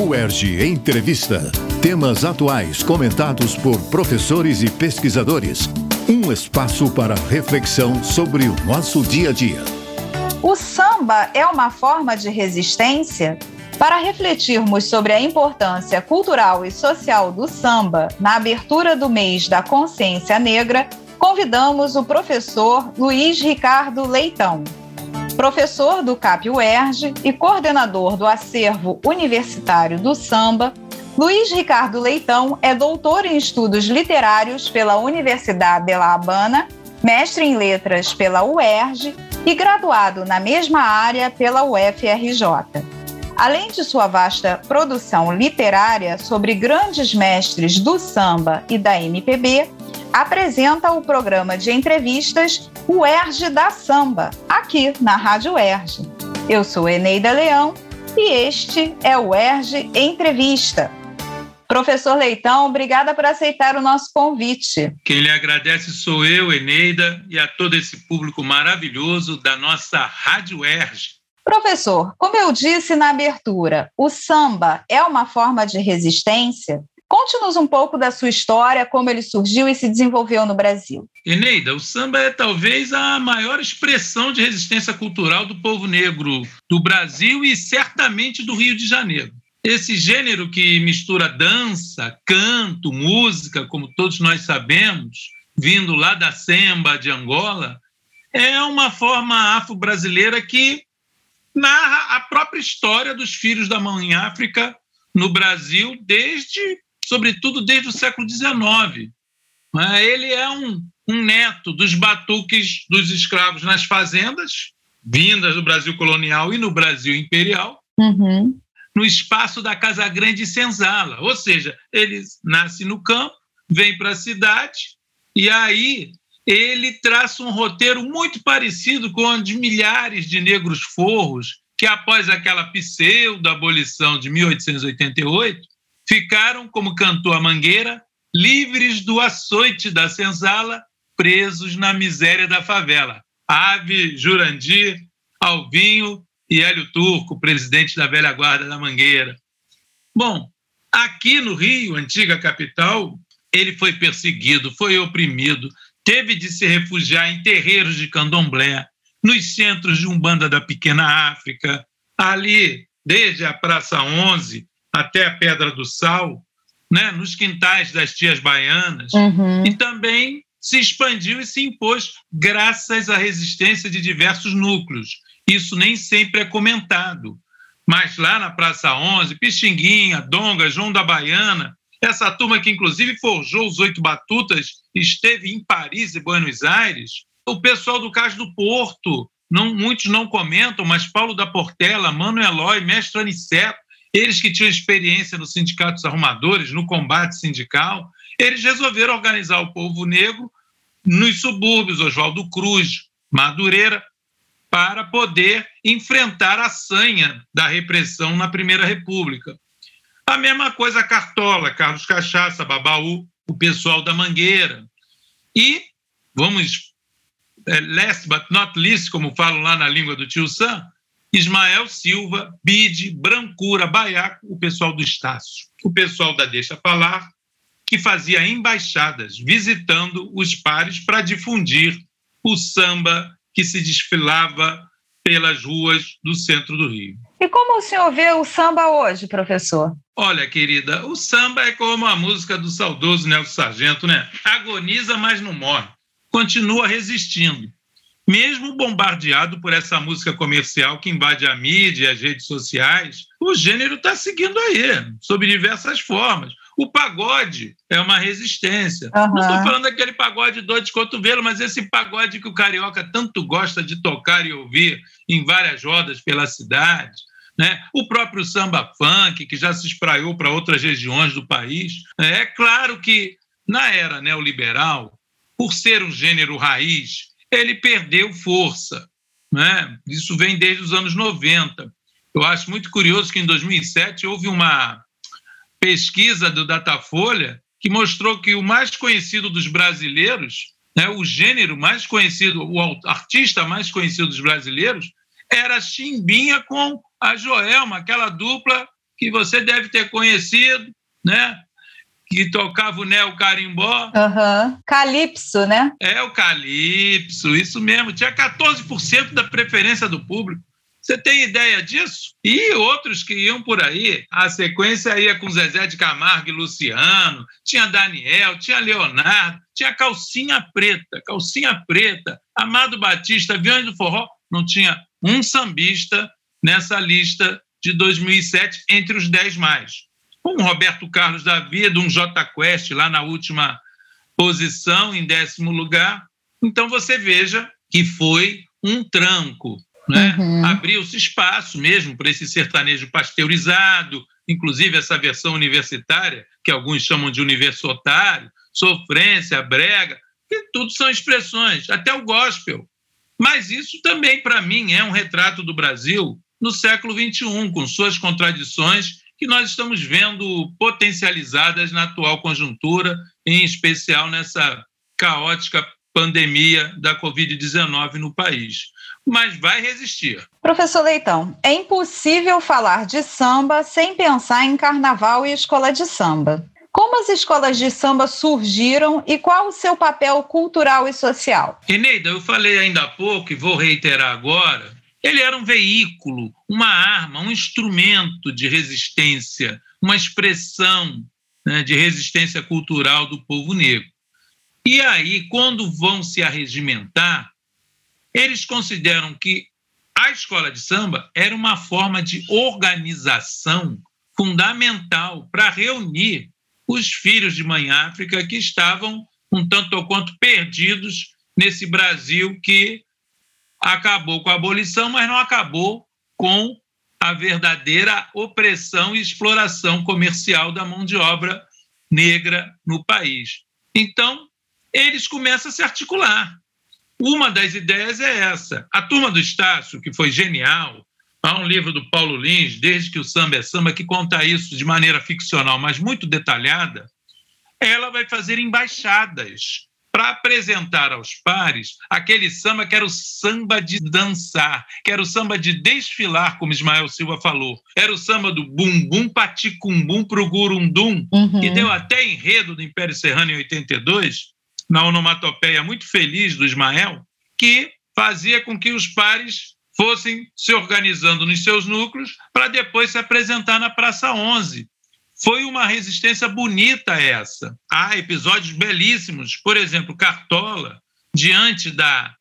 UERJ Entrevista. Temas atuais comentados por professores e pesquisadores. Um espaço para reflexão sobre o nosso dia a dia. O samba é uma forma de resistência? Para refletirmos sobre a importância cultural e social do samba na abertura do mês da consciência negra, convidamos o professor Luiz Ricardo Leitão professor do CAP-UERJ e coordenador do acervo universitário do samba, Luiz Ricardo Leitão é doutor em estudos literários pela Universidade de La Habana, mestre em letras pela UERJ e graduado na mesma área pela UFRJ. Além de sua vasta produção literária sobre grandes mestres do samba e da MPB, apresenta o programa de entrevistas O Erge da Samba, aqui na Rádio Erge. Eu sou Eneida Leão e este é o Erge Entrevista. Professor Leitão, obrigada por aceitar o nosso convite. Quem lhe agradece sou eu, Eneida, e a todo esse público maravilhoso da nossa Rádio Erge. Professor, como eu disse na abertura, o samba é uma forma de resistência? Conte-nos um pouco da sua história, como ele surgiu e se desenvolveu no Brasil. Eneida, o samba é talvez a maior expressão de resistência cultural do povo negro do Brasil e certamente do Rio de Janeiro. Esse gênero que mistura dança, canto, música, como todos nós sabemos, vindo lá da Semba de Angola, é uma forma afro-brasileira que narra a própria história dos filhos da mãe África no Brasil desde sobretudo desde o século XIX. Né? Ele é um, um neto dos batuques dos escravos nas fazendas, vindas do Brasil colonial e no Brasil imperial, uhum. no espaço da Casa Grande Senzala. Ou seja, ele nasce no campo, vem para a cidade, e aí ele traça um roteiro muito parecido com o de milhares de negros forros que, após aquela pseudo-abolição de 1888, ficaram, como cantou a Mangueira, livres do açoite da senzala, presos na miséria da favela. Ave, Jurandir, Alvinho e Hélio Turco, presidente da velha guarda da Mangueira. Bom, aqui no Rio, antiga capital, ele foi perseguido, foi oprimido, teve de se refugiar em terreiros de candomblé, nos centros de Umbanda da Pequena África, ali, desde a Praça 11, até a Pedra do Sal, né, nos quintais das tias baianas, uhum. e também se expandiu e se impôs graças à resistência de diversos núcleos. Isso nem sempre é comentado. Mas lá na Praça 11, Pixinguinha, Donga, João da Baiana, essa turma que inclusive forjou os oito batutas, esteve em Paris e Buenos Aires, o pessoal do Cais do Porto, não, muitos não comentam, mas Paulo da Portela, Mano Eloy, Mestre Aniceto, eles que tinham experiência nos sindicatos arrumadores, no combate sindical, eles resolveram organizar o povo negro nos subúrbios, Oswaldo Cruz, Madureira, para poder enfrentar a sanha da repressão na Primeira República. A mesma coisa Cartola, Carlos Cachaça, Babaú, o pessoal da Mangueira. E, vamos, é, last but not least, como falam lá na língua do tio Sam, Ismael Silva, Bide, Brancura, Baiaco, o pessoal do Estácio, o pessoal da Deixa Falar, que fazia embaixadas visitando os pares para difundir o samba que se desfilava pelas ruas do centro do Rio. E como o senhor vê o samba hoje, professor? Olha, querida, o samba é como a música do saudoso Nelson Sargento, né? Agoniza, mas não morre. Continua resistindo mesmo bombardeado por essa música comercial que invade a mídia e as redes sociais, o gênero está seguindo aí, sob diversas formas. O pagode é uma resistência. Uhum. Não estou falando daquele pagode dor de cotovelo, mas esse pagode que o carioca tanto gosta de tocar e ouvir em várias rodas pela cidade. Né? O próprio samba funk, que já se espraiou para outras regiões do país. É claro que, na era neoliberal, por ser um gênero raiz ele perdeu força. Né? Isso vem desde os anos 90. Eu acho muito curioso que em 2007 houve uma pesquisa do Datafolha que mostrou que o mais conhecido dos brasileiros, né, o gênero mais conhecido, o artista mais conhecido dos brasileiros, era Chimbinha com a Joelma, aquela dupla que você deve ter conhecido, né? Que tocava o Neo Carimbó. Uhum. Calypso, né? É, o Calypso, isso mesmo. Tinha 14% da preferência do público. Você tem ideia disso? E outros que iam por aí. A sequência ia com Zezé de Camargo e Luciano, tinha Daniel, tinha Leonardo, tinha Calcinha Preta, Calcinha Preta, Amado Batista, Aviões do Forró. Não tinha um sambista nessa lista de 2007 entre os 10 mais um Roberto Carlos da vida, um J Quest lá na última posição, em décimo lugar. Então você veja que foi um tranco. Né? Uhum. Abriu-se espaço mesmo para esse sertanejo pasteurizado, inclusive essa versão universitária, que alguns chamam de universo otário, sofrência, brega, que tudo são expressões, até o gospel. Mas isso também, para mim, é um retrato do Brasil no século XXI, com suas contradições que nós estamos vendo potencializadas na atual conjuntura, em especial nessa caótica pandemia da Covid-19 no país. Mas vai resistir. Professor Leitão, é impossível falar de samba sem pensar em carnaval e escola de samba. Como as escolas de samba surgiram e qual o seu papel cultural e social? Eneida, eu falei ainda há pouco e vou reiterar agora ele era um veículo, uma arma, um instrumento de resistência, uma expressão né, de resistência cultural do povo negro. E aí, quando vão se arregimentar, eles consideram que a escola de samba era uma forma de organização fundamental para reunir os filhos de Mãe África que estavam um tanto ou quanto perdidos nesse Brasil que acabou com a abolição, mas não acabou com a verdadeira opressão e exploração comercial da mão de obra negra no país. Então, eles começam a se articular. Uma das ideias é essa. A turma do Estácio, que foi genial, há um livro do Paulo Lins, Desde que o Samba é Samba, que conta isso de maneira ficcional, mas muito detalhada. Ela vai fazer embaixadas para apresentar aos pares aquele samba que era o samba de dançar, que era o samba de desfilar, como Ismael Silva falou. Era o samba do bumbum paticumbum pro gurundum, uhum. que deu até enredo do Império Serrano em 82, na onomatopeia muito feliz do Ismael, que fazia com que os pares fossem se organizando nos seus núcleos para depois se apresentar na Praça 11, foi uma resistência bonita essa. Há episódios belíssimos, por exemplo, Cartola, diante da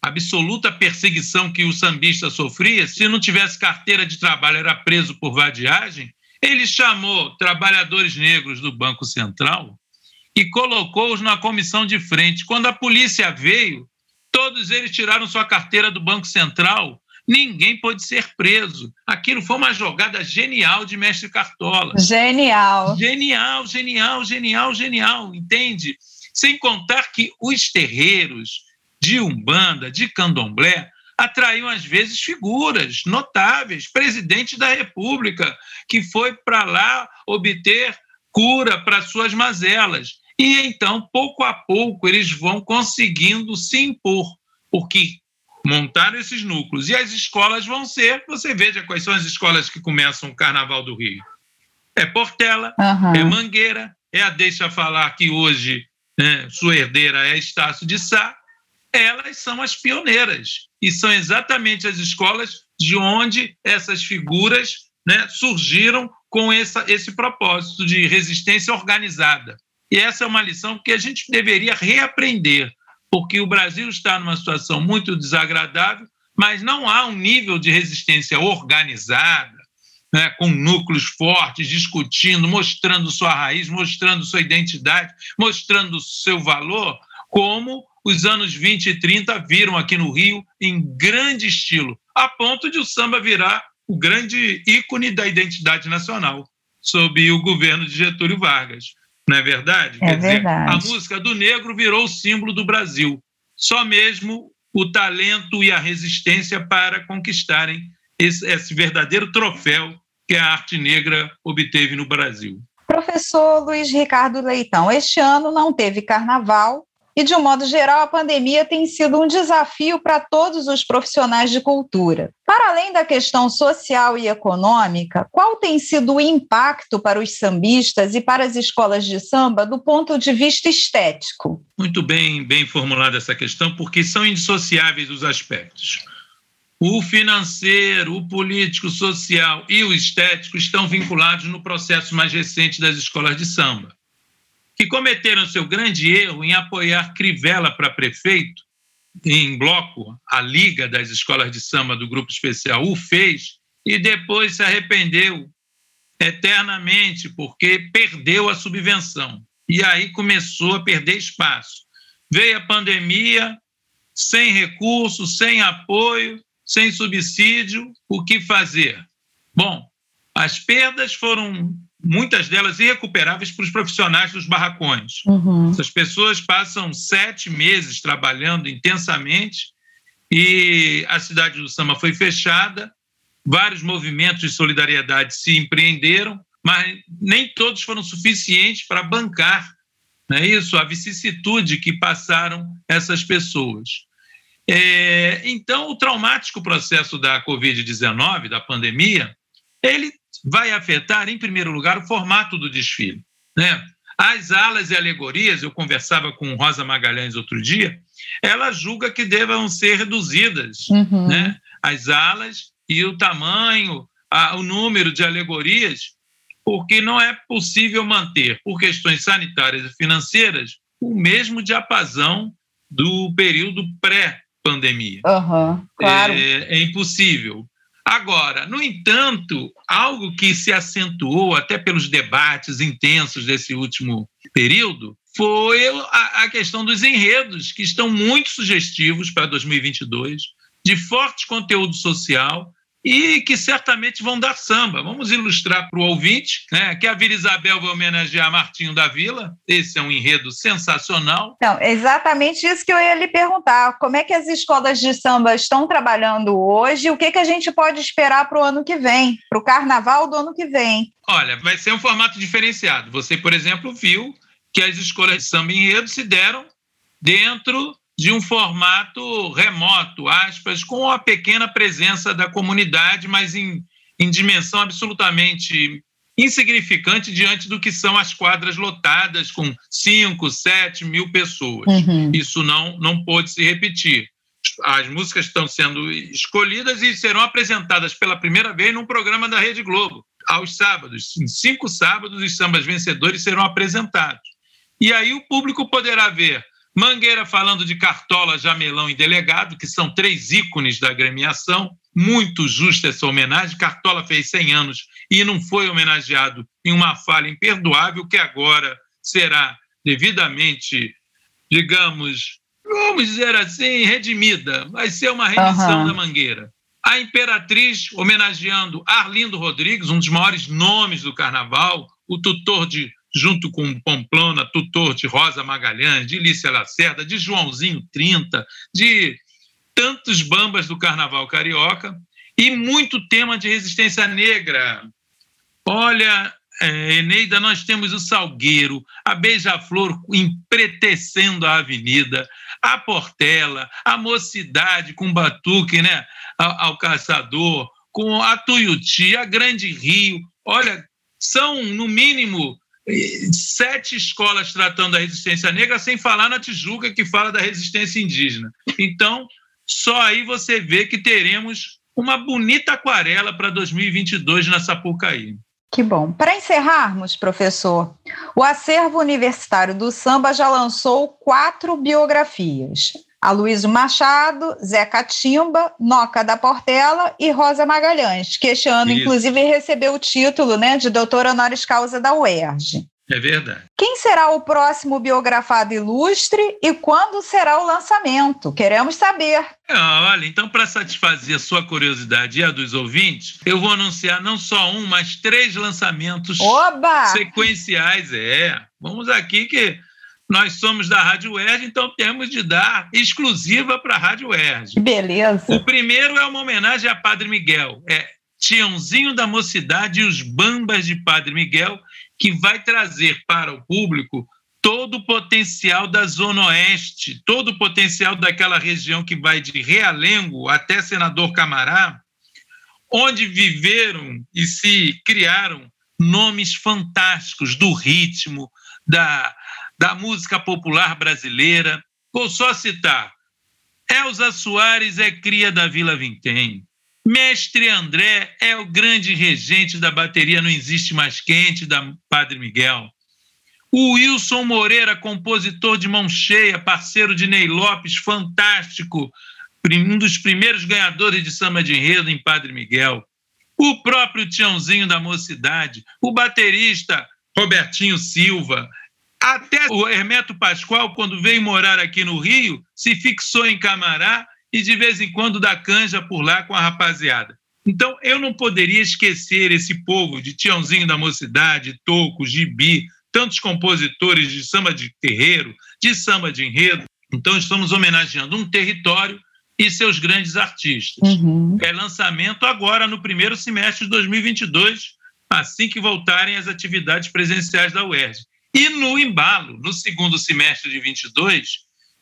absoluta perseguição que o sambista sofria, se não tivesse carteira de trabalho, era preso por vadiagem. Ele chamou trabalhadores negros do Banco Central e colocou-os na comissão de frente. Quando a polícia veio, todos eles tiraram sua carteira do Banco Central ninguém pode ser preso. Aquilo foi uma jogada genial de mestre Cartola. Genial. Genial, genial, genial, genial, entende? Sem contar que os terreiros de Umbanda, de Candomblé, atraíam às vezes figuras notáveis, presidente da República, que foi para lá obter cura para suas mazelas. E então, pouco a pouco, eles vão conseguindo se impor, porque montaram esses núcleos. E as escolas vão ser, você veja quais são as escolas que começam o Carnaval do Rio. É Portela, uhum. é Mangueira, é a Deixa Falar, que hoje né, sua herdeira é Estácio de Sá. Elas são as pioneiras. E são exatamente as escolas de onde essas figuras né, surgiram com essa, esse propósito de resistência organizada. E essa é uma lição que a gente deveria reaprender porque o Brasil está numa situação muito desagradável, mas não há um nível de resistência organizada, né, com núcleos fortes, discutindo, mostrando sua raiz, mostrando sua identidade, mostrando seu valor, como os anos 20 e 30 viram aqui no Rio em grande estilo, a ponto de o samba virar o grande ícone da identidade nacional, sob o governo de Getúlio Vargas. Não é verdade? É Quer verdade. Dizer, a música do negro virou o símbolo do Brasil. Só mesmo o talento e a resistência para conquistarem esse, esse verdadeiro troféu que a arte negra obteve no Brasil. Professor Luiz Ricardo Leitão, este ano não teve carnaval, e, de um modo geral, a pandemia tem sido um desafio para todos os profissionais de cultura. Para além da questão social e econômica, qual tem sido o impacto para os sambistas e para as escolas de samba do ponto de vista estético? Muito bem, bem formulada essa questão, porque são indissociáveis os aspectos. O financeiro, o político, social e o estético estão vinculados no processo mais recente das escolas de samba, que cometeram seu grande erro em apoiar Crivella para prefeito, em bloco, a Liga das Escolas de Samba do Grupo Especial o fez, e depois se arrependeu eternamente, porque perdeu a subvenção. E aí começou a perder espaço. Veio a pandemia, sem recursos, sem apoio, sem subsídio, o que fazer? Bom, as perdas foram muitas delas irrecuperáveis para os profissionais dos barracões. Uhum. Essas pessoas passam sete meses trabalhando intensamente e a cidade do Samba foi fechada. Vários movimentos de solidariedade se empreenderam, mas nem todos foram suficientes para bancar não é isso? a vicissitude que passaram essas pessoas. É, então, o traumático processo da Covid-19, da pandemia, ele vai afetar, em primeiro lugar, o formato do desfile. Né? As alas e alegorias, eu conversava com Rosa Magalhães outro dia, ela julga que devam ser reduzidas uhum. né? as alas e o tamanho, a, o número de alegorias, porque não é possível manter, por questões sanitárias e financeiras, o mesmo diapasão do período pré pandemia. Uhum, claro. É, é impossível. Agora, no entanto, algo que se acentuou até pelos debates intensos desse último período foi a, questão dos enredos, que estão muito sugestivos para 2022, de forte conteúdo social e que certamente vão dar samba. Vamos ilustrar para o ouvinte né, que a Vila Isabel vai homenagear Martinho da Vila. Esse é um enredo sensacional. Então, exatamente isso que eu ia lhe perguntar. Como é que as escolas de samba estão trabalhando hoje? O que, que a gente pode esperar para o ano que vem, para o carnaval do ano que vem? Olha, vai ser um formato diferenciado. Você, por exemplo, viu que as escolas de samba enredo se deram dentro de um formato remoto, aspas, com a pequena presença da comunidade, mas em, em dimensão absolutamente insignificante diante do que são as quadras lotadas com 5, 7 mil pessoas. Uhum. Isso não, não pôde se repetir. As músicas estão sendo escolhidas e serão apresentadas pela primeira vez num programa da Rede Globo, aos sábados. Em cinco sábados, os sambas vencedores serão apresentados. E aí o público poderá ver Mangueira falando de Cartola, Jamelão e Delegado, que são três ícones da gremiação. Muito justa essa homenagem. Cartola fez 100 anos e não foi homenageado em uma falha imperdoável, que agora será devidamente, digamos, vamos dizer assim, redimida. Vai ser uma remissão uhum. da Mangueira. A Imperatriz homenageando Arlindo Rodrigues, um dos maiores nomes do carnaval, o tutor de junto com Pamplona, tutor de Rosa Magalhães, de Lícia Lacerda, de Joãozinho 30, de tantos bambas do carnaval carioca e muito tema de resistência negra. Olha, é, Eneida, nós temos o Salgueiro, a Beija-Flor empretecendo a avenida, a Portela, a Mocidade com Batuque, né, ao, ao Caçador, com a Tuiuti, a Grande Rio. Olha, são, no mínimo, sete escolas tratando da resistência negra, sem falar na Tijuca, que fala da resistência indígena. Então, só aí você vê que teremos uma bonita aquarela para 2022 na Sapucaí. Que bom. Para encerrarmos, professor, o acervo universitário do samba já lançou quatro biografias. Aloysio Machado, Zé Catimba, Noca da Portela e Rosa Magalhães, que este ano, Isso. inclusive, recebeu o título né, de doutora honoris causa da UERJ. É verdade. Quem será o próximo biografado ilustre e quando será o lançamento? Queremos saber. Ah, olha, então, para satisfazer a sua curiosidade e a dos ouvintes, eu vou anunciar não só um, mas três lançamentos Oba! sequenciais. É, vamos aqui que nós somos da Rádio UERJ, então temos de dar exclusiva para a Rádio UERJ. Beleza. O primeiro é uma homenagem a Padre Miguel. É Tiãozinho da Mocidade e os Bambas de Padre Miguel, que vai trazer para o público todo o potencial da Zona Oeste, todo o potencial daquela região que vai de Realengo até Senador Camará, onde viveram e se criaram nomes fantásticos do ritmo, da, da música popular brasileira. Vou só citar: Elza Soares é cria da Vila Vintém. Mestre André é o grande regente da bateria Não Existe Mais Quente, da Padre Miguel. O Wilson Moreira, compositor de mão cheia, parceiro de Ney Lopes, fantástico, um dos primeiros ganhadores de samba de enredo em Padre Miguel. O próprio Tiãozinho da Mocidade, o baterista Robertinho Silva, até o Hermeto Pascoal, quando veio morar aqui no Rio, se fixou em Camará e de vez em quando dá canja por lá com a rapaziada. Então, eu não poderia esquecer esse povo de Tiãozinho da Mocidade, Toco, Gibi, tantos compositores de samba de terreiro, de samba de enredo. Então, estamos homenageando um território e seus grandes artistas. Uhum. É lançamento agora no primeiro semestre de 2022, assim que voltarem as atividades presenciais da UERJ. E no embalo, no segundo semestre de 22,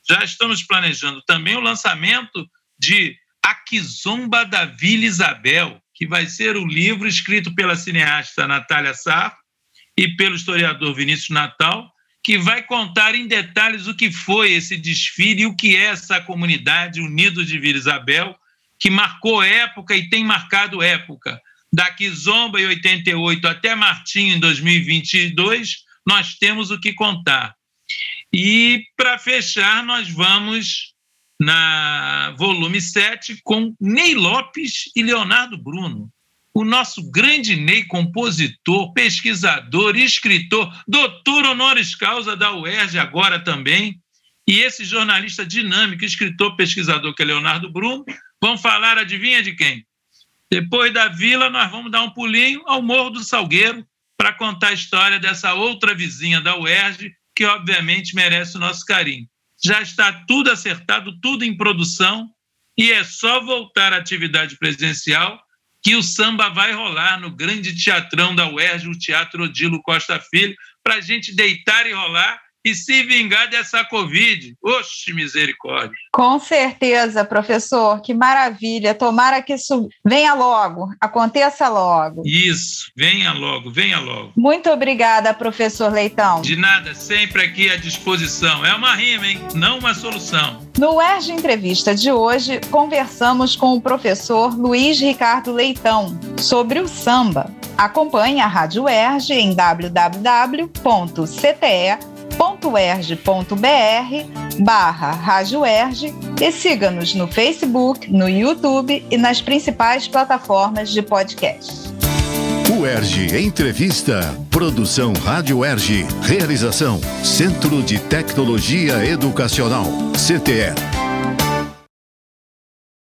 já estamos planejando também o lançamento de A Quizomba da Vila Isabel, que vai ser o livro escrito pela cineasta Natália Sarro e pelo historiador Vinícius Natal, que vai contar em detalhes o que foi esse desfile e o que é essa comunidade Unidos de Vila Isabel, que marcou época e tem marcado época. Daqui Zomba em 88 até Martim em 2022, nós temos o que contar. E para fechar, nós vamos na volume 7 com Ney Lopes e Leonardo Bruno o nosso grande Ney, compositor, pesquisador, escritor, doutor honoris causa da UERJ agora também, e esse jornalista dinâmico, escritor, pesquisador, que é Leonardo Bruno, vão falar, adivinha de quem? Depois da vila, nós vamos dar um pulinho ao Morro do Salgueiro para contar a história dessa outra vizinha da UERJ, que obviamente merece o nosso carinho. Já está tudo acertado, tudo em produção, e é só voltar à atividade presencial que o samba vai rolar no grande teatrão da UERJ, o Teatro Odilo Costa Filho, para a gente deitar e rolar e se vingar dessa Covid. Oxe, misericórdia. Com certeza, professor, que maravilha. Tomara que isso venha logo, aconteça logo. Isso, venha logo, venha logo. Muito obrigada, professor Leitão. De nada, sempre aqui à disposição. É uma rima, hein? Não uma solução. No UERJ Entrevista de hoje, conversamos com o professor Luiz Ricardo Leitão sobre o samba. Acompanhe a Rádio UERJ em www.cte www.erg.br barra Rádio Erg e siga-nos no Facebook, no YouTube e nas principais plataformas de podcast. O Erg Entrevista. Produção Rádio Erg. Realização Centro de Tecnologia Educacional. CTE